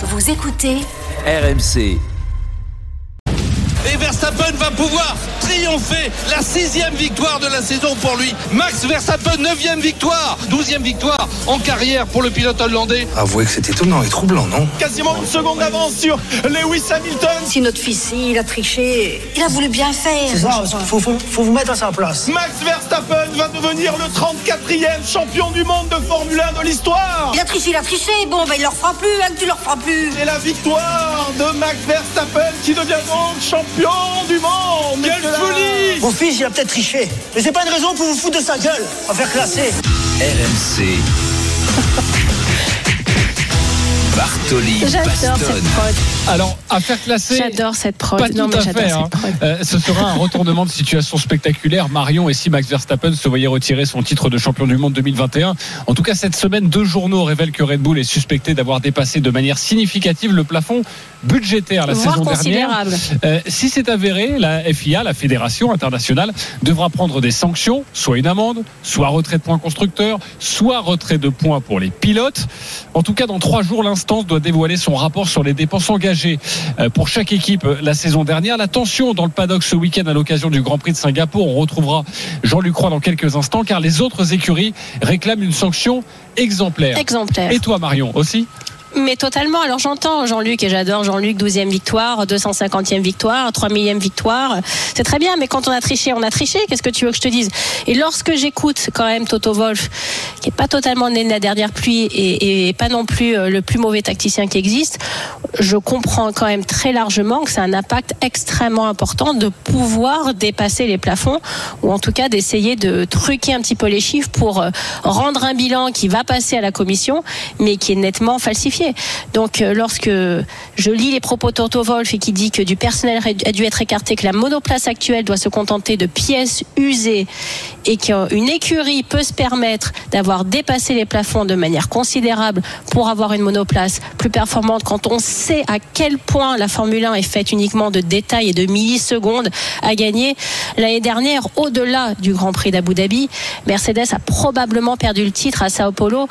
Vous écoutez RMC. Et Verstappen va pouvoir triompher. La sixième victoire de la saison pour lui. Max Verstappen, neuvième victoire. Douzième victoire en carrière pour le pilote hollandais. Avouez que c'est étonnant et troublant, non? Quasiment une seconde d'avance sur Lewis Hamilton. Si notre fils, il a triché, il a voulu bien faire. C'est ça, faut, faut, faut vous mettre à sa place. Max Verstappen va devenir le 34e champion du monde de Formule 1 de l'histoire. Il a triché, il a triché. Bon, ben il leur fera plus, hein, tu leur feras plus. Et la victoire de Max Verstappen qui devient donc champion du monde. Quelle folie Mon fils, il a peut-être triché. Mais c'est pas une raison pour vous foutre de sa gueule. On va faire classer. RMC. Bartoli J'adore cette Bastonne. prod. Alors, à faire classer. J'adore cette prod. Pas non, tout mais à j'adore fait. cette hein. Euh, ce sera un retournement de situation spectaculaire. Marion et si Max Verstappen se voyaient retirer son titre de champion du monde 2021. En tout cas, cette semaine, deux journaux révèlent que Red Bull est suspecté d'avoir dépassé de manière significative le plafond budgétaire la saison dernière. Euh, si c'est avéré, la FIA, la Fédération internationale, devra prendre des sanctions, soit une amende, soit retrait de points constructeurs, soit retrait de points pour les pilotes. En tout cas, dans trois jours, l'instance doit dévoiler son rapport sur les dépenses engagées euh, pour chaque équipe euh, la saison dernière. La tension dans le paddock ce week-end à l'occasion du Grand Prix de Singapour. On retrouvera Jean-Luc Croix dans quelques instants, car les autres écuries réclament une sanction exemplaire. Exemplaire. Et toi, Marion, aussi? Mais totalement. Alors j'entends Jean-Luc et j'adore Jean-Luc, 12e victoire, 250e victoire, 3 millième victoire. C'est très bien, mais quand on a triché, on a triché. Qu'est-ce que tu veux que je te dise? Et lorsque j'écoute quand même Toto Wolf, qui est pas totalement né de la dernière pluie et, et pas non plus euh, le plus mauvais tacticien qui existe, je comprends quand même très largement que c'est un impact extrêmement important de pouvoir dépasser les plafonds ou en tout cas d'essayer de truquer un petit peu les chiffres pour euh, rendre un bilan qui va passer à la commission mais qui est nettement falsifié. Donc euh, lorsque je lis les propos de Toto Wolf et qui dit que du personnel a dû être écarté, que la monoplace actuelle doit se contenter de pièces usées et qu'une écurie peut se permettre d'avoir dépassé les plafonds de manière considérable pour avoir une monoplace plus performante quand on sait à quel point la Formule 1 est faite uniquement de détails et de millisecondes à gagner. L'année dernière, au-delà du Grand Prix d'Abu Dhabi, Mercedes a probablement perdu le titre à Sao Paulo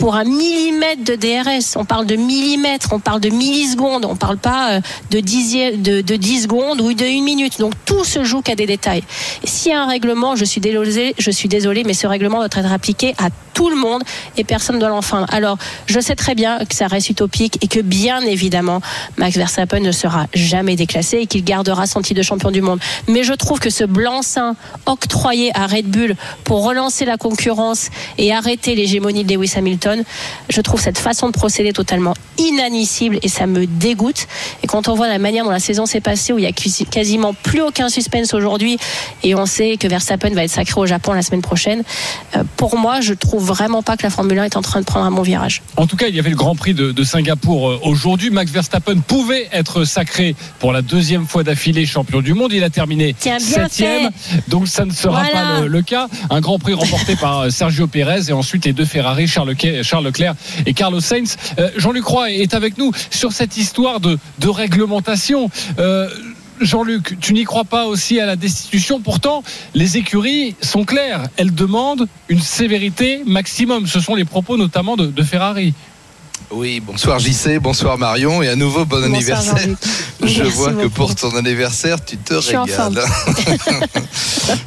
pour un millimètre de DRS. On parle de millimètres, on parle de millisecondes, on parle pas euh, de, dixième, de, de 10 secondes ou de une minute. Donc tout se joue qu'à des détails. S'il y a un règlement, je suis désolé, je suis désolé, mais ce règlement doit être appliqué à tout le monde et personne ne doit l'enfreindre. Alors, je sais très bien que ça reste utopique et que bien évidemment, Max Verstappen ne sera jamais déclassé et qu'il gardera son titre de champion du monde. Mais je trouve que ce blanc-seing octroyé à Red Bull pour relancer la concurrence et arrêter l'hégémonie de Lewis Hamilton, je trouve cette façon de procéder totalement inadmissible et ça me dégoûte. Et quand on voit la manière dont la saison s'est passée, où il y a quasi- quasiment plus aucun suspense aujourd'hui, et on sait que Verstappen va être sacré au Japon la semaine prochaine, euh, pour moi, je trouve vraiment pas que la Formule 1 est en train de prendre un bon virage. En tout cas, il y avait le Grand Prix de, de Singapour euh, aujourd'hui. Max Verstappen pouvait être sacré pour la deuxième fois d'affilée champion du monde. Il a terminé Tiens, septième, donc ça ne sera Voilà. pas le, le cas. Un Grand Prix remporté par euh, Sergio Pérez et ensuite les deux Ferrari, Charles, Leclerc- Charles Leclerc et Carlos Sainz. Euh, Jean-Luc Roy est avec nous sur cette histoire de, réglementation. Euh, Jean-Luc, tu n'y crois pas aussi à la destitution Pourtant, les écuries sont claires. Elles demandent une sévérité maximum. Ce sont les propos notamment de Ferrari. Oui, bonsoir JC, bonsoir Marion et à nouveau bon Bonsoir, anniversaire. Je Merci vois que pour ton anniversaire, tu te Je régales.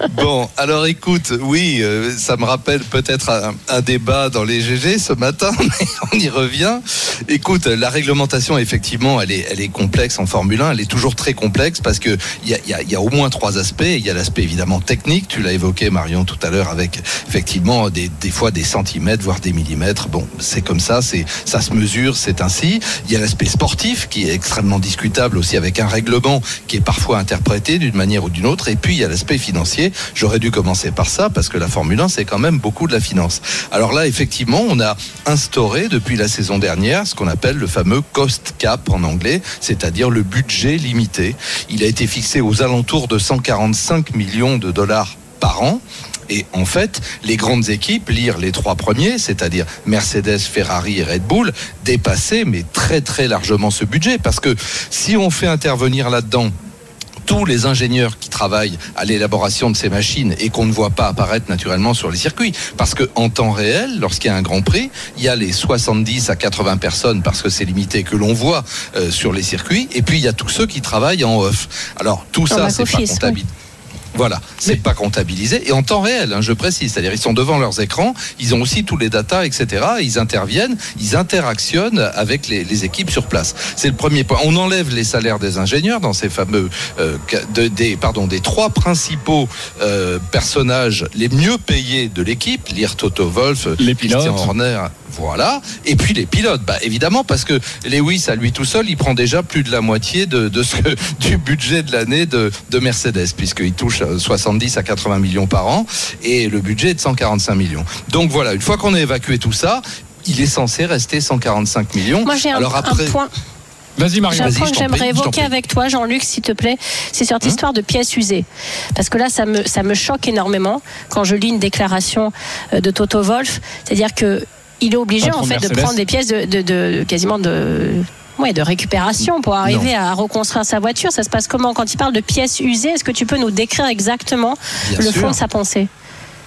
bon, alors écoute, oui, euh, ça me rappelle peut-être un, un débat dans les GG ce matin, mais on y revient. Écoute, la réglementation, effectivement, elle est, elle est complexe en Formule 1, elle est toujours très complexe parce que il y a, y a- il y a au moins trois aspects. Il y a l'aspect évidemment technique, tu l'as évoqué Marion tout à l'heure avec effectivement des, des fois des centimètres, voire des millimètres. Bon, c'est comme ça, c'est ça se mesure, c'est ainsi. Il y a l'aspect sportif qui est extrêmement discutable aussi avec un règlement qui est parfois interprété d'une manière ou d'une autre. Et puis il y a l'aspect financier. J'aurais dû commencer par ça parce que la Formule 1 c'est quand même beaucoup de la finance. Alors là, effectivement, on a instauré depuis la saison dernière ce qu'on appelle le fameux cost cap en anglais, c'est-à-dire le budget limité. Il a été fixé aux alentours de 145 millions de dollars par an. Et en fait, les grandes équipes, lire les trois premiers, c'est-à-dire Mercedes, Ferrari et Red Bull, dépassaient mais très très largement ce budget. Parce que si on fait intervenir là-dedans tous les ingénieurs qui travaillent à l'élaboration de ces machines et qu'on ne voit pas apparaître naturellement sur les circuits. Parce que en temps réel, lorsqu'il y a un Grand Prix, il y a les 70 à 80 personnes parce que c'est limité que l'on voit euh, sur les circuits, et puis il y a tous ceux qui travaillent en off. Alors tout ça, c'est pas comptabilisé. Voilà, c'est pas comptabilisé et en temps réel, hein, je précise. C'est-à-dire ils sont devant leurs écrans, ils ont aussi tous les datas, etc. Ils interviennent, ils interactionnent avec les, les équipes sur place. C'est le premier point. On enlève les salaires des ingénieurs dans ces fameux euh, de- des pardon des trois principaux euh, personnages les mieux payés de l'équipe, lire Toto Wolf, Les Christian pilotes. Horner, voilà. Et puis les pilotes, bah évidemment parce que Lewis à lui tout seul, il prend déjà plus de la moitié de, de ce que, du budget de l'année de, de Mercedes puisqu'il touche euh, 70 à 80 millions par an et le budget est de 145 millions. Donc voilà, une fois qu'on a évacué tout ça, il est censé rester 145 millions. Moi, j'ai un, Alors un après, point. Vas-y, Marie. J'ai un Vas-y, point je que t'en prie, j'aimerais évoquer avec toi, Jean-Luc, s'il te plaît. C'est sur cette histoire de pièces usées. Parce que là, ça me, ça me choque énormément quand je lis une déclaration euh, de Toto Wolf. C'est-à-dire que il est obligé, en de fait, de prendre des pièces de, de- de- quasiment de. Ouais, de récupération pour arriver à reconstruire sa voiture. Ça se passe comment? Quand il parle de pièces usées, est-ce que tu peux nous décrire exactement Bien le sûr. fond de sa pensée?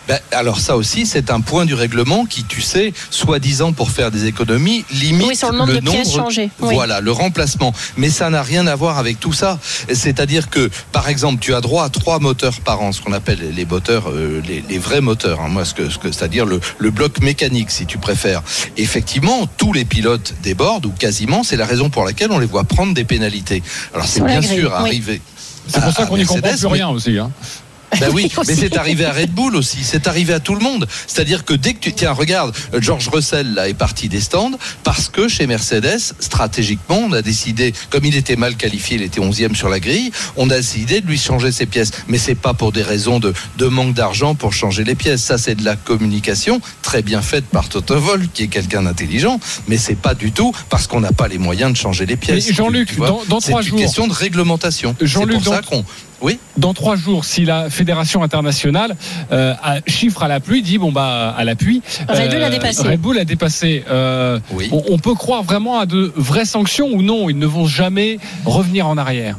Ben, alors ça aussi, c'est un point du règlement qui, tu sais, soi-disant pour faire des économies, limite Oui, sur le nombre de pièces changées. Oui. Voilà, le remplacement. Mais ça n'a rien à voir avec tout ça. C'est-à-dire que, par exemple, tu as droit à trois moteurs par an, ce qu'on appelle les moteurs, euh, les, les vrais moteurs. hein. moi, ce que, ce que c'est-à-dire le, le bloc mécanique, si tu préfères. Effectivement, tous les pilotes débordent ou quasiment. C'est la raison pour laquelle on les voit prendre des pénalités. Alors c'est bien grille, sûr oui. arrivé. C'est pour ça à qu'on n'y comprend plus mais- rien aussi. Hein. Ben oui, mais c'est arrivé à Red Bull aussi, c'est arrivé à tout le monde. C'est-à-dire que dès que tu tiens, regarde, George Russell là est parti des stands parce que chez Mercedes, stratégiquement, on a décidé, comme il était mal qualifié, il était 11e sur la grille, on a décidé de lui changer ses pièces. Mais c'est pas pour des raisons de, de manque d'argent pour changer les pièces. Ça, c'est de la communication très bien faite par Toto Wolff, qui est quelqu'un d'intelligent, mais c'est pas du tout parce qu'on n'a pas les moyens de changer les pièces. Mais Jean-Luc, dans- dans c'est trois une jours- question de réglementation. C'est Jean-Luc, pour ça dans- qu'on. Oui. Dans trois jours, si la fédération internationale euh, a- chiffre à la pluie, dit bon bah à la pluie. Red Bull a dépassé. Red Bull a dépassé. euh, Oui. on, on peut croire vraiment à de vraies sanctions ou non Ils ne vont jamais revenir en arrière.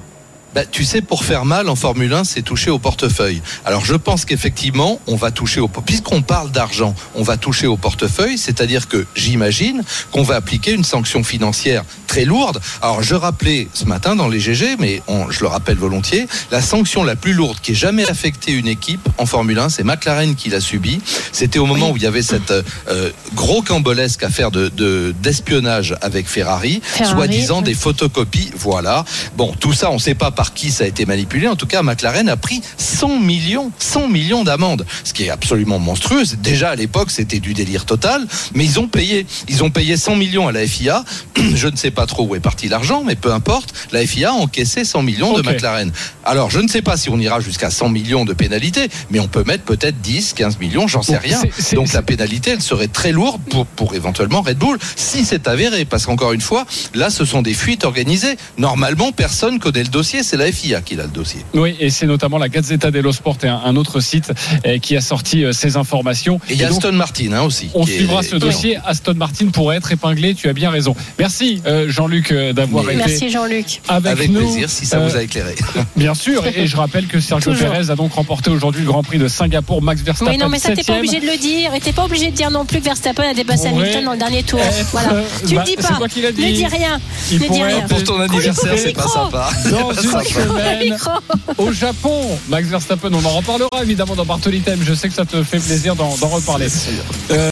Bah, tu sais, pour faire mal en Formule 1, c'est toucher au portefeuille. Alors, je pense qu'effectivement, on va toucher au puisqu'on parle d'argent, on va toucher au portefeuille, c'est-à-dire que j'imagine qu'on va appliquer une sanction financière très lourde. Alors, je rappelais ce matin dans les GG, mais on- je le rappelle volontiers, la sanction la plus lourde qui ait jamais affecté une équipe en Formule 1, c'est McLaren qui l'a subi. C'était au moment où il y avait cette euh, gros cambolesque affaire de de- d'espionnage avec Ferrari, Ferrari, soi-disant oui. des photocopies. Voilà. Bon, tout ça, on ne sait pas par qui ça a été manipulé. En tout cas, McLaren a pris 100 millions, 100 millions d'amendes, ce qui est absolument monstrueux. Déjà à l'époque, c'était du délire total, mais ils ont payé. Ils ont payé 100 millions à la FIA. Je ne sais pas trop où est parti l'argent, mais peu importe. La FIA a encaissé 100 millions de McLaren. Alors, je ne sais pas si on ira jusqu'à 100 millions de pénalités, mais on peut mettre peut-être 10, 15 millions, j'en sais rien. Donc la pénalité, elle serait très lourde pour, pour éventuellement Red Bull, si c'est avéré. Parce qu'encore une fois, là, ce sont des fuites organisées. Normalement, personne connaît le dossier, c'est la FIA qui a le dossier. Oui, et c'est notamment la Gazzetta dello Sport et un, autre site euh, qui a sorti euh, ces informations. Et il y a donc, Aston Martin hein, aussi. On est- suivra ce dossier. Aston Martin pourrait être épinglé. Tu as bien raison. Merci euh, Jean-Luc euh, d'avoir été Merci Jean-Luc. avec, Avec nous. plaisir, si ça Euh, vous a éclairé. Bien sûr, et je rappelle que Sergio. Perez a donc remporté aujourd'hui le Grand Prix de Singapour. Max Verstappen Oui, non, mais ça, t'es pas obligé de le dire. Et t'es pas obligé de dire non plus que Verstappen a dépassé Hamilton dans le dernier tour. être, Voilà. euh, Tu bah, le dis pas. l'as Ne dis rien. Il ne dis rien. Pour ton anniversaire, c'est pas sympa. Dans C'est une semaine, au Japon, Max Verstappen, on en reparlera évidemment dans Bartoli Time. Je sais que ça te fait plaisir d'en d'en reparler. Euh,